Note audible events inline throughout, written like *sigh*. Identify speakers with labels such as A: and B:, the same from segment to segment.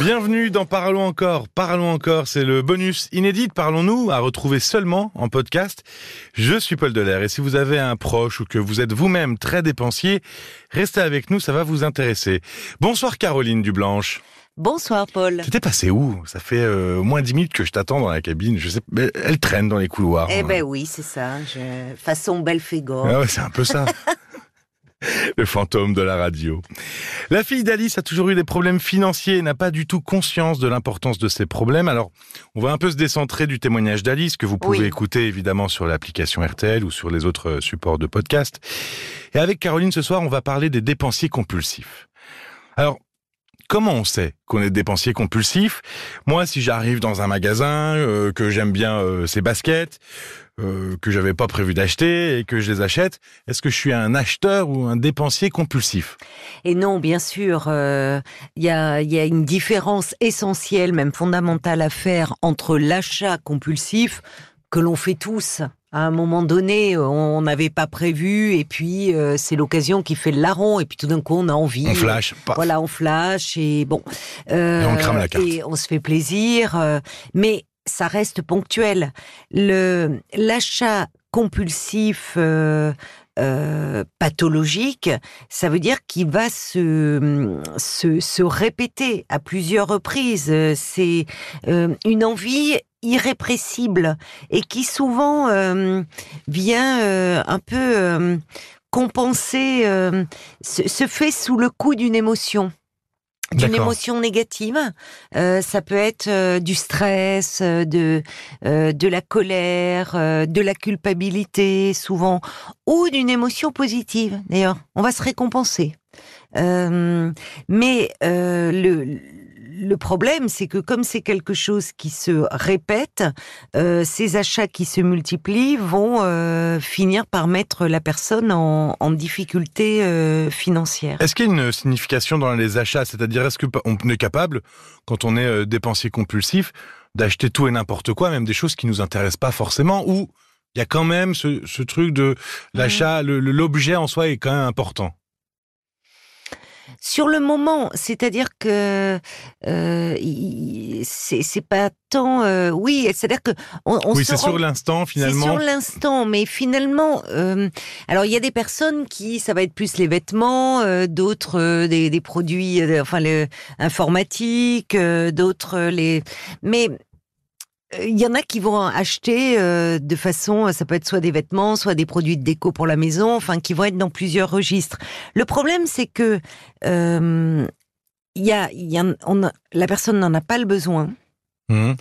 A: Bienvenue dans Parlons encore. Parlons encore, c'est le bonus inédit Parlons-nous à retrouver seulement en podcast. Je suis Paul Delair et si vous avez un proche ou que vous êtes vous-même très dépensier, restez avec nous, ça va vous intéresser. Bonsoir Caroline Dublanche.
B: Bonsoir Paul.
A: Tu t'es passé où? Ça fait euh, au moins 10 minutes que je t'attends dans la cabine. Je sais, mais elle traîne dans les couloirs.
B: Eh ben oui, c'est ça. Je... Façon Belphégor.
A: Ah ouais, c'est un peu ça. *laughs* *laughs* le fantôme de la radio. La fille d'Alice a toujours eu des problèmes financiers et n'a pas du tout conscience de l'importance de ces problèmes. Alors, on va un peu se décentrer du témoignage d'Alice que vous pouvez
B: Oui.
A: écouter évidemment sur l'application RTL ou sur les autres euh, supports de podcast. Et avec Caroline ce soir, on va parler des dépensiers compulsifs. Alors, Comment on sait qu'on est dépensier compulsif Moi, si j'arrive dans un magasin, euh, que j'aime bien euh, ces baskets, euh, que j'avais pas prévu d'acheter et que je les achète, est-ce que je suis un acheteur ou un dépensier compulsif
B: Et non, bien sûr, euh, il y a une différence essentielle, même fondamentale à faire entre l'achat compulsif que l'on fait tous. À un moment donné, on n'avait pas prévu, et puis euh, c'est l'occasion qui fait le larron, et puis tout d'un coup, on a envie.
A: On flash, paf.
B: Voilà, on flash, et bon. euh,
A: Et on crame la carte.
B: Et on se fait plaisir, euh, mais ça reste ponctuel. Le L'achat compulsif euh, euh, pathologique, ça veut dire qu'il va se, se, se répéter à plusieurs reprises. C'est euh, une envie irrépressible et qui souvent euh, vient euh, un peu euh, compenser, se, se fait sous le coup d'une émotion. D'une émotion négative, ça peut être du stress, de de la colère, de la culpabilité, souvent, ou d'une émotion positive. D'ailleurs, on va se récompenser. Mais le le problème, c'est que comme c'est quelque chose qui se répète, euh, ces achats qui se multiplient vont euh, finir par mettre la personne en, en difficulté euh, financière.
A: Est-ce qu'il y a une signification dans les achats? C'est-à-dire, est-ce qu'on est capable, quand on est dépensier compulsif, d'acheter tout et n'importe quoi, même des choses qui nous intéressent pas forcément, ou il y a quand même ce, ce truc de l'achat, le- le- l'objet en soi est quand même important?
B: Sur le moment, c'est-à-dire que euh, c'est c'est pas tant. euh, oui, c'est-à-dire que on, on
A: Oui, c'est
B: rend-
A: sur l'instant,
B: C'est
A: finalement.
B: sur l'instant, mais finalement, euh, alors il y a des personnes qui, ça va être plus les vêtements, euh, d'autres euh, des, des produits, euh, enfin le informatique, euh, d'autres les, mais il y en a qui vont acheter euh, de façon, ça peut être soit des vêtements, soit des produits de déco pour la maison, enfin qui vont être dans plusieurs registres. Le problème, c'est que euh, y a, y a- on a- la personne n'en a pas le besoin
A: Mhm.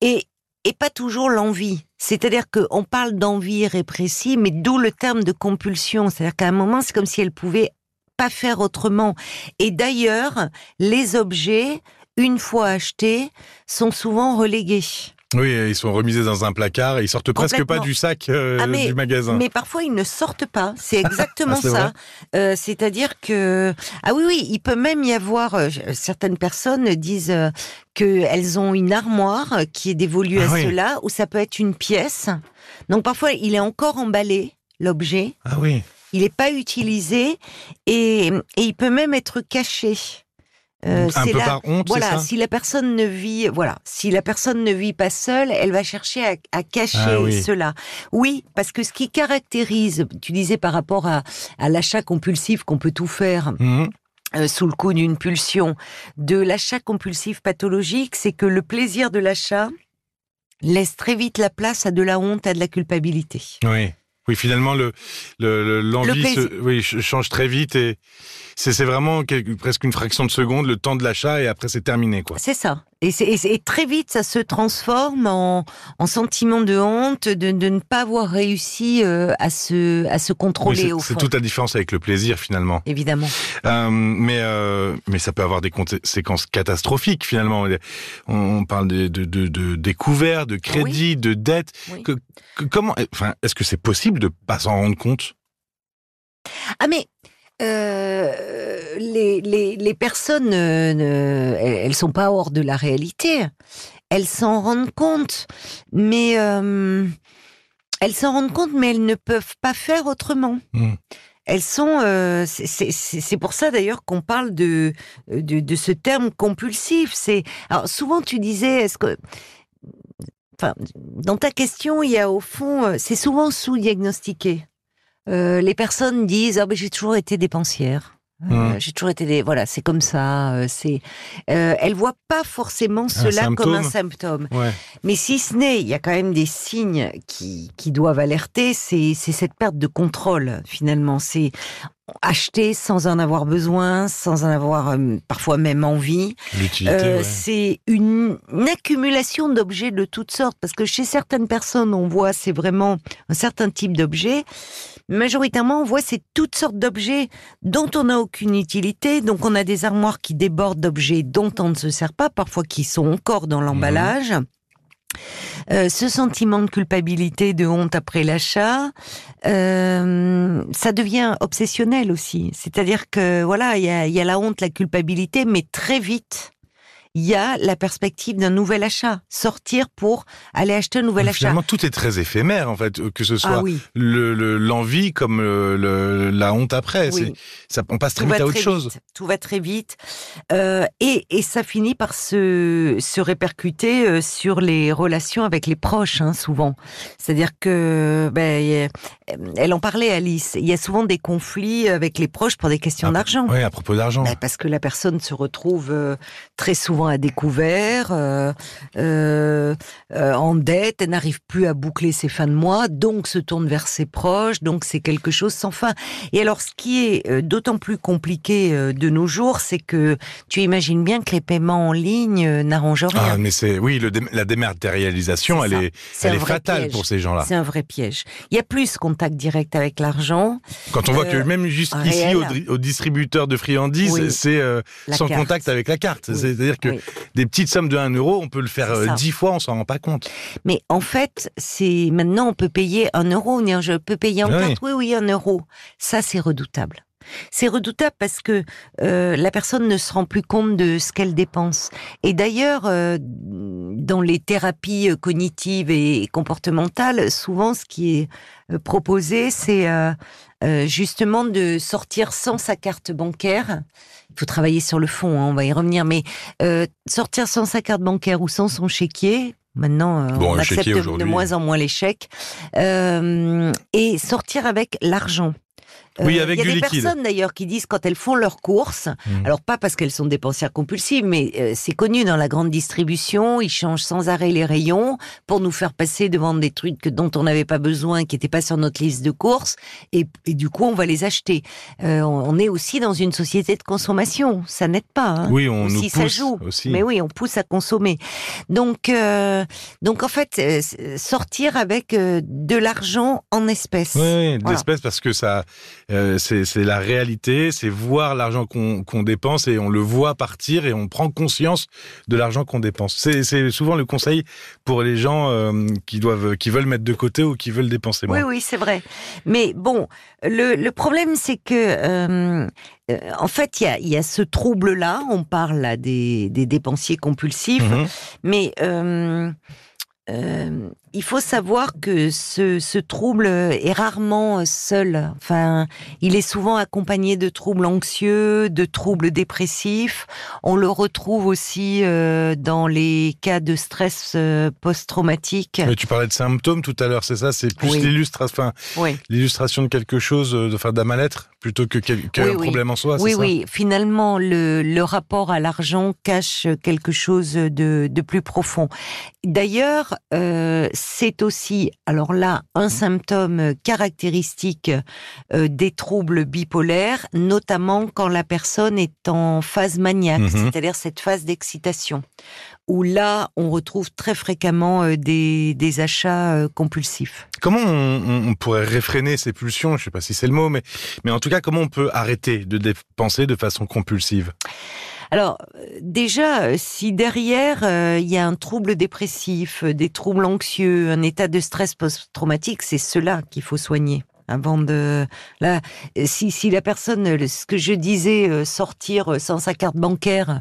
B: et, et pas toujours l'envie. C'est-à-dire qu'on parle d'envie répressive, mais d'où le terme de compulsion. C'est-à-dire qu'à un moment, c'est comme si elle pouvait pas faire autrement. Et d'ailleurs, les objets, une fois achetés, sont souvent relégués.
A: Oui, ils sont remisés dans un placard et ils sortent presque pas du sac euh,
B: Ah, mais-
A: du magasin.
B: Mais parfois, ils ne sortent pas. C'est exactement *laughs*
A: Ah,
B: ça. Euh, C'est-à-dire que ah oui oui, il peut même y avoir euh, certaines personnes disent euh, que elles ont une armoire qui est dévolue
A: Ah
B: à
A: oui.
B: cela, ou ça peut être une pièce. Donc parfois, il est encore emballé l'objet,
A: Ah oui.
B: il n'est pas utilisé et, et il peut même être caché. Euh,
A: un peu
B: là-
A: par honte,
B: voilà,
A: ça
B: si la personne ne vit, voilà, si la personne ne vit pas seule, elle va chercher à, à cacher
A: Ah oui.
B: cela. Oui, parce que ce qui caractérise, tu disais par rapport à, à l'achat compulsif qu'on peut tout faire
A: Mhm.
B: euh, sous le coup d'une pulsion, de l'achat compulsif pathologique, c'est que le plaisir de l'achat laisse très vite la place à de la honte, à de la culpabilité.
A: Oui. Oui, finalement, le le- le- l'envie
B: Le plaisir.
A: se- oui, ch- change très vite et c'est vraiment quelque- presque une fraction de seconde, le temps de l'achat et après c'est terminé, quoi.
B: C'est ça. Et, très vite, ça se transforme en, en sentiment de honte de, de ne pas avoir réussi euh, à se, à se contrôler
A: c'est toute la différence avec le plaisir, finalement.
B: Évidemment.
A: Euh, mais euh, mais ça peut avoir des conséquences catastrophiques, finalement. On, on parle de, de, de, de découvertes, de crédits, de dettes.
B: Oui.
A: Que- que- comment, enfin, est-ce que c'est possible de pas s'en rendre compte?
B: Ah mais euh, les, les, les personnes, euh, ne- elles, sont pas hors de la réalité. Elles s'en rendent compte, mais euh, elles s'en rendent compte, mais elles ne peuvent pas faire autrement.
A: Mm.
B: elles sont. euh, c'est- pour ça d'ailleurs qu'on parle de, de de ce terme compulsif. C'est souvent tu disais est-ce que enfin dans ta question il y a au fond c'est souvent sous-diagnostiqué. Euh, les personnes disent ah ben j'ai toujours été dépensière. Euh,
A: Hmm.
B: J'ai toujours été des voilà c'est comme ça. euh, c'est euh, elles voient pas forcément cela comme un symptôme.
A: Ouais.
B: Mais si ce n'est, il y a quand même des signes qui, qui doivent alerter, c'est c'est cette perte de contrôle finalement. C'est acheter sans en avoir besoin, sans en avoir euh, parfois même envie. Euh,
A: ouais.
B: C'est une, une accumulation d'objets de toutes sortes, parce que chez certaines personnes, on voit c'est vraiment un certain type d'objets. Majoritairement, on voit c'est toutes sortes d'objets dont on n'a aucune utilité. Donc, on a des armoires qui débordent d'objets dont on ne se sert pas, parfois qui sont encore dans l'emballage. Euh, ce sentiment de culpabilité, de honte après l'achat, euh, ça devient obsessionnel aussi. C'est-à-dire que voilà, il y a, y a la honte, la culpabilité, mais très vite, il y a la perspective d'un nouvel achat. Sortir pour aller acheter un nouvel achat.
A: Finalement, tout est très éphémère, en fait, que ce soit
B: Ah oui,
A: le- le- l'envie comme le, le- la honte après.
B: oui.
A: C'est- Ça, on passe très
B: Tout
A: vite à autre chose.
B: Tout va très vite. Euh, et, et ça finit par se, se répercuter euh, sur les relations avec les proches, hein, souvent. C'est-à-dire que, ben, elle en parlait, Alice, il y a souvent des conflits avec les proches pour des questions
A: Ah,
B: d'argent.
A: Oui, à propos d'argent.
B: Ben, parce que la personne se retrouve euh, très souvent à découvert, euh, euh, euh, en dette, elle n'arrive plus à boucler ses fins de mois, donc se tourne vers ses proches, donc c'est quelque chose sans fin. Et alors, ce qui est d'autant plus compliqué de nos jours, c'est que tu imagines bien que les paiements en ligne n'arrangent rien.
A: Ah, mais c'est oui, le dé- la dématérialisation, elle est, elle fatale
B: piège.
A: pour ces gens-là.
B: C'est un vrai piège. Il y a plus contact direct avec l'argent.
A: Quand on voit que même juste ici
B: réel.
A: au, au distributeur de friandises,
B: Oui.
A: c'est euh, sans
B: carte.
A: contact avec la carte.
B: Oui.
A: C'est-à-dire que
B: Oui.
A: des petites sommes de 1 euro, on peut le faire
B: C'est
A: euh,
B: ça.
A: 10 fois, on s'en rend pas compte.
B: Mais en fait, c'est maintenant on peut payer un euro. on dit, Je peux payer en
A: Oui.
B: carte. Oui, oui, un euro. Ça, c'est redoutable. C'est redoutable parce que euh, la personne ne se rend plus compte de ce qu'elle dépense. Et d'ailleurs, euh, dans les thérapies euh, cognitives et comportementales, souvent ce qui est proposé, c'est euh, justement de sortir sans sa carte bancaire. Il faut travailler sur le fond, hein, on va y revenir, mais sortir sans sa carte bancaire ou sans son chéquier. Maintenant,
A: Bon,
B: on accepte de moins en moins les chèques. Euh, et sortir avec l'argent.
A: Oui,
B: Euh, Il y a des
A: liquide.
B: personnes d'ailleurs qui disent quand elles font leurs courses,
A: Mhm.
B: alors pas parce qu'elles sont dépensières compulsives, mais euh, c'est connu dans la grande distribution, ils changent sans arrêt les rayons pour nous faire passer devant des trucs dont on n'avait pas besoin, qui n'étaient pas sur notre liste de courses, et, et du coup on va les acheter. Euh, on, est aussi dans une société de consommation, ça n'aide pas. hein.
A: Oui, on
B: Aussi,
A: nous
B: ça
A: pousse
B: joue.
A: aussi.
B: Mais oui, on pousse à consommer. Donc, euh, donc en fait, euh, sortir avec de l'argent en espèces.
A: Oui, oui, de
B: Voilà.
A: l'espèce parce que ça, euh, c'est la réalité, c'est voir l'argent qu'on dépense et on le voit partir et on prend conscience de l'argent qu'on dépense. C'est souvent le conseil pour les gens euh, qui doivent, qui veulent mettre de côté ou qui veulent dépenser moins.
B: Oui, oui, c'est vrai. Mais bon, le, le problème, c'est que, euh, euh, en fait, il y a, il y a ce trouble-là. On parle là des, des dépensiers compulsifs,
A: Mhm.
B: mais euh, il faut savoir que ce, ce trouble est rarement seul. Enfin, il est souvent accompagné de troubles anxieux, de troubles dépressifs. On le retrouve aussi euh, dans les cas de stress euh, post-traumatique.
A: Tu parlais de symptômes tout à l'heure, c'est ça? C'est plus
B: Oui. Oui.
A: l'illustration de quelque chose, euh, enfin, d'un mal-être, plutôt que qu'un
B: Oui,
A: problème en soi,
B: Oui,
A: ça?
B: oui. Finalement, le, le rapport à l'argent cache quelque chose de, de plus profond. D'ailleurs, euh, c'est aussi, alors là, un symptôme caractéristique euh, des troubles bipolaires, notamment quand la personne est en phase maniaque,
A: Mhm.
B: c'est-à-dire cette phase d'excitation, où là, on retrouve très fréquemment euh, des, des achats euh, compulsifs.
A: Comment on, on- pourrait réfréner ces pulsions? Je sais pas si c'est le mot, mais, mais en tout cas, comment on peut arrêter de dépenser de façon compulsive?
B: Alors, euh, déjà, euh, si derrière, euh, il y a un trouble dépressif, des troubles anxieux, un état de stress post-traumatique, c'est cela qu'il faut soigner. Avant de là, si si la personne, ce que je disais, sortir sans sa carte bancaire,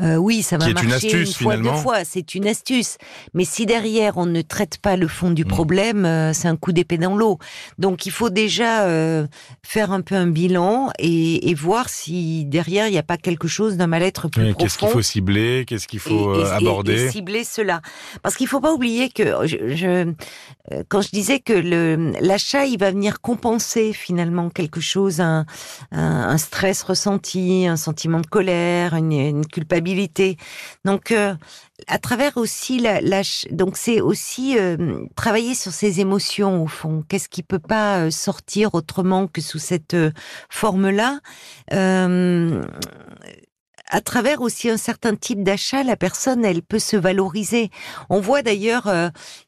B: euh, oui, ça va
A: Qui est
B: marcher
A: une astuce,
B: fois, deux fois, c'est une astuce. Mais si derrière on ne traite pas le fond du
A: Mm.
B: problème, euh, c'est un coup d'épée dans l'eau. Donc il faut déjà euh, faire un peu un bilan et, et voir si derrière il n'y a pas quelque chose d'un mal-être plus
A: Oui,
B: profond.
A: Qu'est-ce qu'il faut cibler Qu'est-ce qu'il faut
B: et, et- et-
A: aborder
B: cibler cela. Parce qu'il faut pas oublier que je, je- quand je disais que le l'achat il va venir compenser finalement quelque chose, un, un, un stress ressenti, un sentiment de colère, une, une culpabilité. Donc euh, à travers aussi la, donc c'est aussi euh, travailler sur ses émotions au fond. Qu'est-ce qui peut pas euh, sortir autrement que sous cette forme-là? À travers aussi un certain type d'achat, la personne, elle peut se valoriser. On voit d'ailleurs,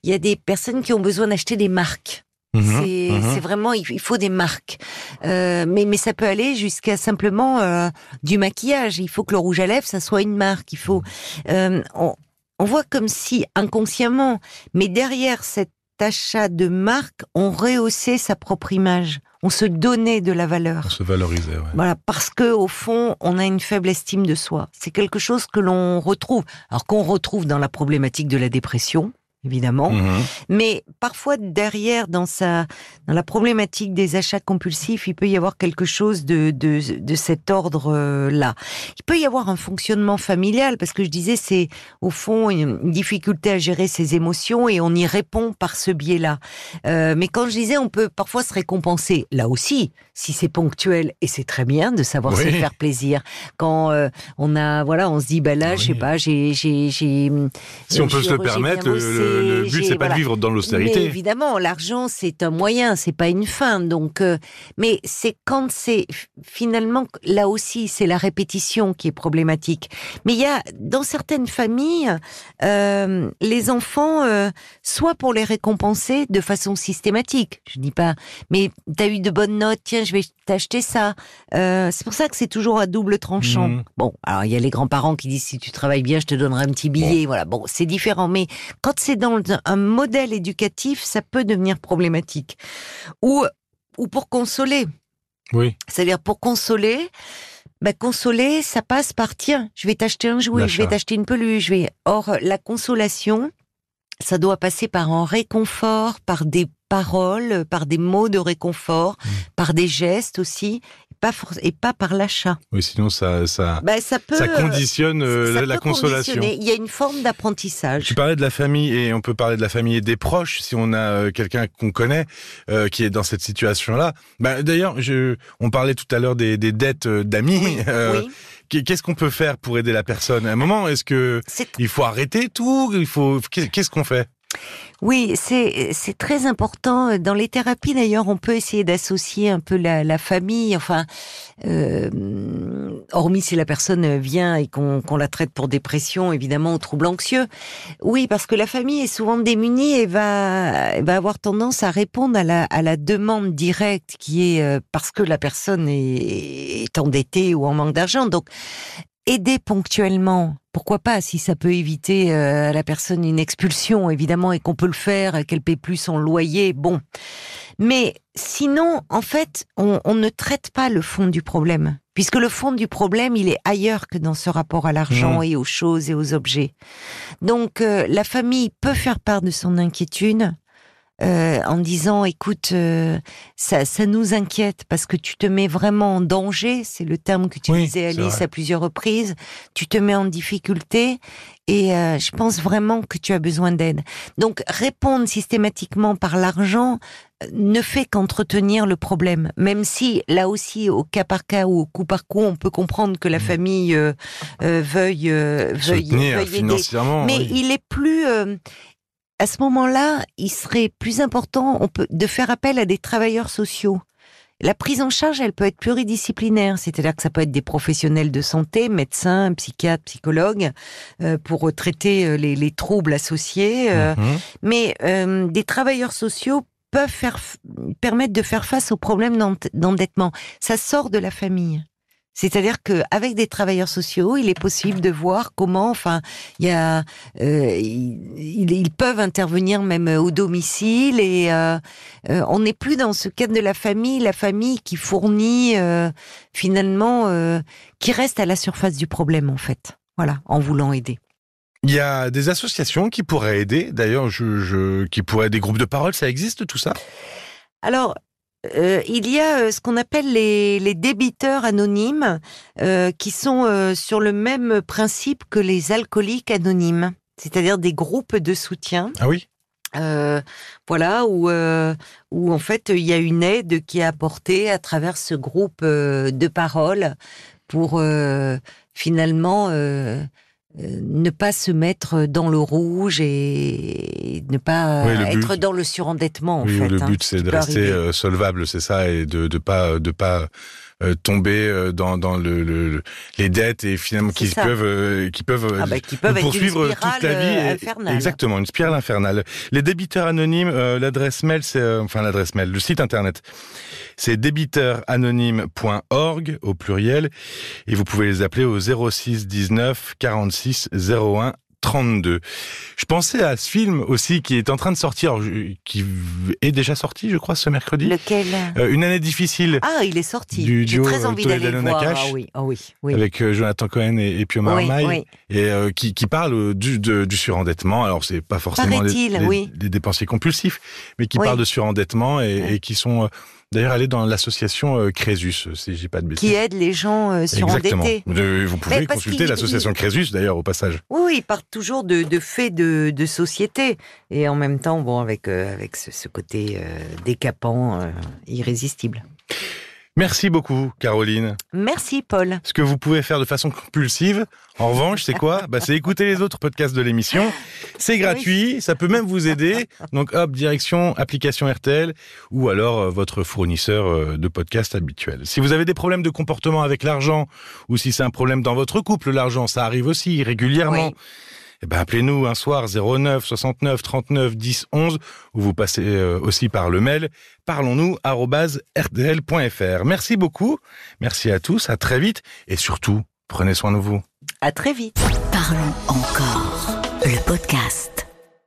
B: il y a des personnes qui ont besoin d'acheter des marques.
A: Mhm,
B: c'est
A: mhm.
B: c'est vraiment, il faut des marques. Euh, mais, mais ça peut aller jusqu'à simplement euh, du maquillage. Il faut que le rouge à lèvres, ça soit une marque. Il faut, euh, on, on voit comme si inconsciemment, mais derrière cet achat de marque, on rehaussait sa propre image. On se donnait de la valeur.
A: On se valoriser, ouais.
B: Voilà, parce que au fond, on a une faible estime de soi. C'est quelque chose que l'on retrouve, alors qu'on retrouve dans la problématique de la dépression, évidemment,
A: Mhm.
B: mais parfois derrière, dans sa, dans la problématique des achats compulsifs, il peut y avoir quelque chose de de, de cet ordre-là. Il peut y avoir un fonctionnement familial, parce que je disais, c'est au fond une, difficulté à gérer ses émotions et on y répond par ce biais-là. Euh, mais quand je disais, on peut parfois se récompenser, là aussi, si c'est ponctuel, et c'est très bien de savoir se
A: Oui.
B: faire plaisir. Quand euh, on a, voilà, on se dit, bah là, je sais
A: Oui.
B: pas, j'ai.
A: Si on peut
B: j'ai-
A: se le permettre, le, le- but c'est pas
B: voilà.
A: de vivre dans l'austérité.
B: évidemment, l'argent c'est un moyen, c'est pas une fin. Donc, euh, mais c'est quand c'est finalement là aussi c'est la répétition qui est problématique. Mais il y a dans certaines familles euh, les enfants, euh, soit pour les récompenser de façon systématique, je dis pas, mais t'as eu de bonnes notes, tiens je vais t'acheter ça. C'est pour ça que c'est toujours à double tranchant.
A: Mhm.
B: Bon, alors il y a les grands-parents qui disent si tu travailles bien, je te donnerai un petit billet. Voilà, bon, c'est différent. Mais quand c'est dans un- modèle éducatif, ça peut devenir problématique. Ou, ou pour consoler.
A: Oui,
B: C'est-à-dire pour consoler, bah, consoler, ça passe par tiens, je vais t'acheter un jouet, je vais t'acheter une peluche. Je vais... Or, la consolation, ça doit passer par un réconfort, par des paroles, par des mots de réconfort,
A: Mm.
B: par des gestes aussi, pas, et pas par l'achat.
A: oui, sinon ça, ça,
B: Bah, ça peut,
A: ça
B: euh,
A: conditionne euh,
B: ça
A: la, consolation.
B: Il y a une forme d'apprentissage.
A: Tu parlais de la famille et on peut parler de la famille et des proches si on a euh, quelqu'un qu'on connaît euh, qui est dans cette situation-là. Bah, D'ailleurs, je, on parlait tout à l'heure des, des dettes euh, d'amis.
B: Oui, *laughs*
A: Euh,
B: oui.
A: qu'est- Qu'est-ce qu'on peut faire pour aider la personne? À un moment, est-ce que il faut arrêter tout? Il faut qu'est- qu'est-ce qu'on fait?
B: Oui, c'est très important. Dans les thérapies, d'ailleurs, on peut essayer d'associer un peu la, la famille. Enfin, euh, hormis si la personne vient et qu'on qu'on la traite pour dépression, évidemment, ou trouble anxieux. Oui, parce que la famille est souvent démunie et va, va avoir tendance à répondre à la, à la demande directe qui est euh, parce que la personne est, est endettée ou en manque d'argent. Donc, aider ponctuellement, pourquoi pas, si ça peut éviter euh, à la personne une expulsion, évidemment, et qu'on peut le faire, qu'elle paie plus son loyer, bon. Mais sinon, en fait, on, on ne traite pas le fond du problème, puisque le fond du problème, il est ailleurs que dans ce rapport à l'argent
A: Mmh.
B: et aux choses et aux objets. Donc, euh, la famille peut faire part de son inquiétude. Euh, en disant, écoute, euh, ça, ça nous inquiète parce que tu te mets vraiment en danger, c'est le terme que tu
A: Oui,
B: disais Alice
A: vrai.
B: à plusieurs reprises, tu te mets en difficulté et euh, je pense vraiment que tu as besoin d'aide. Donc répondre systématiquement par l'argent ne fait qu'entretenir le problème, même si là aussi au cas par cas ou au coup par coup on peut comprendre que la famille euh, euh, veuille euh, veuille,
A: Soutenir
B: veuille aider.
A: financièrement.
B: Mais
A: oui.
B: il est plus à ce moment-là, il serait plus important on peut, de faire appel à des travailleurs sociaux. La prise en charge, elle peut être pluridisciplinaire, c'est-à-dire que ça peut être des professionnels de santé, médecins, psychiatres, psychologues, euh, pour traiter euh, les, les troubles associés. euh,
A: Mhm.
B: mais euh, des travailleurs sociaux peuvent faire permettre de faire face aux problèmes d'end- d'endettement. Ça sort de la famille. C'est-à-dire que avec des travailleurs sociaux, il est possible de voir comment, enfin, il y a, euh, ils, ils peuvent intervenir même au domicile et euh, euh, on n'est plus dans ce cadre de la famille, la famille qui fournit euh, finalement, euh, qui reste à la surface du problème en fait. Voilà, en voulant aider.
A: Il y a des associations qui pourraient aider. D'ailleurs, je, je, qui pourraient des groupes de parole. Ça existe tout ça?
B: Alors, euh, il y a euh, ce qu'on appelle les, les, débiteurs anonymes, euh, qui sont sur le même principe que les alcooliques anonymes, c'est-à-dire des groupes de soutien.
A: Ah oui?
B: Voilà où où en fait il y a une aide qui est apportée à travers ce groupe de parole pour finalement ne pas se mettre dans le rouge et ne pas
A: Oui, le
B: être
A: but-
B: dans le surendettement en
A: oui,
B: fait.
A: le
B: hein,
A: but
B: ce
A: c'est de rester
B: arriver.
A: euh, solvable, c'est ça, et de de pas de pas euh, tomber euh, dans dans le, le- les dettes et finalement qui peuvent euh, qui peuvent
B: Ah bah, qui peuvent
A: poursuivre toute la vie.
B: infernale.
A: Exactement, une spirale infernale. Les débiteurs anonymes, euh, l'adresse mail, c'est euh, enfin l'adresse mail, le site internet, c'est débiteuranonyme.org au pluriel, et vous pouvez les appeler au 06 19 46 01 32. Je pensais à ce film aussi qui est en train de sortir, je- qui est déjà sorti, je crois, ce mercredi.
B: Lequel?
A: Euh, une année difficile
B: Ah, il est sorti.
A: du duo,
B: très
A: euh,
B: envie d'aller le voir. Ah oui, ah oui, oui.
A: avec euh, Jonathan Cohen et, et Pio Marmaille,
B: oui.
A: et euh, qui, qui parle euh, du, de- du surendettement. Alors c'est pas forcément les,
B: Paraît-il,
A: les- dépensiers compulsifs, mais qui parle de surendettement et, et qui sont euh, d'ailleurs allés dans l'association euh, Crésus, si j'ai pas de bêtises.
B: Qui aide les gens euh,
A: Exactement.
B: surendettés.
A: De- vous pouvez consulter l'association Crésus d'ailleurs au passage.
B: Oui, oui, ils partent toujours de, de faits de, de société. Et en même temps, bon, avec, euh, avec ce, ce côté euh, décapant, euh, irrésistible.
A: Merci beaucoup Caroline.
B: Merci, Paul.
A: Ce que vous pouvez faire de façon compulsive, en revanche, c'est quoi? Bah, C'est écouter les autres podcasts de l'émission. C'est gratuit, ça peut même vous aider. Donc hop, direction application RTL ou alors euh, votre fournisseur euh, de podcasts habituel. Si vous avez des problèmes de comportement avec l'argent ou si c'est un problème dans votre couple, l'argent, ça arrive aussi régulièrement.
B: Oui.
A: Eh ben, appelez-nous un soir 09 69 39 10 11 ou vous passez euh, aussi par le mail parlons-nous rtl.fr. Merci beaucoup. Merci à tous. À très vite et surtout, prenez soin de vous.
B: À très vite.
C: Parlons encore. Le podcast.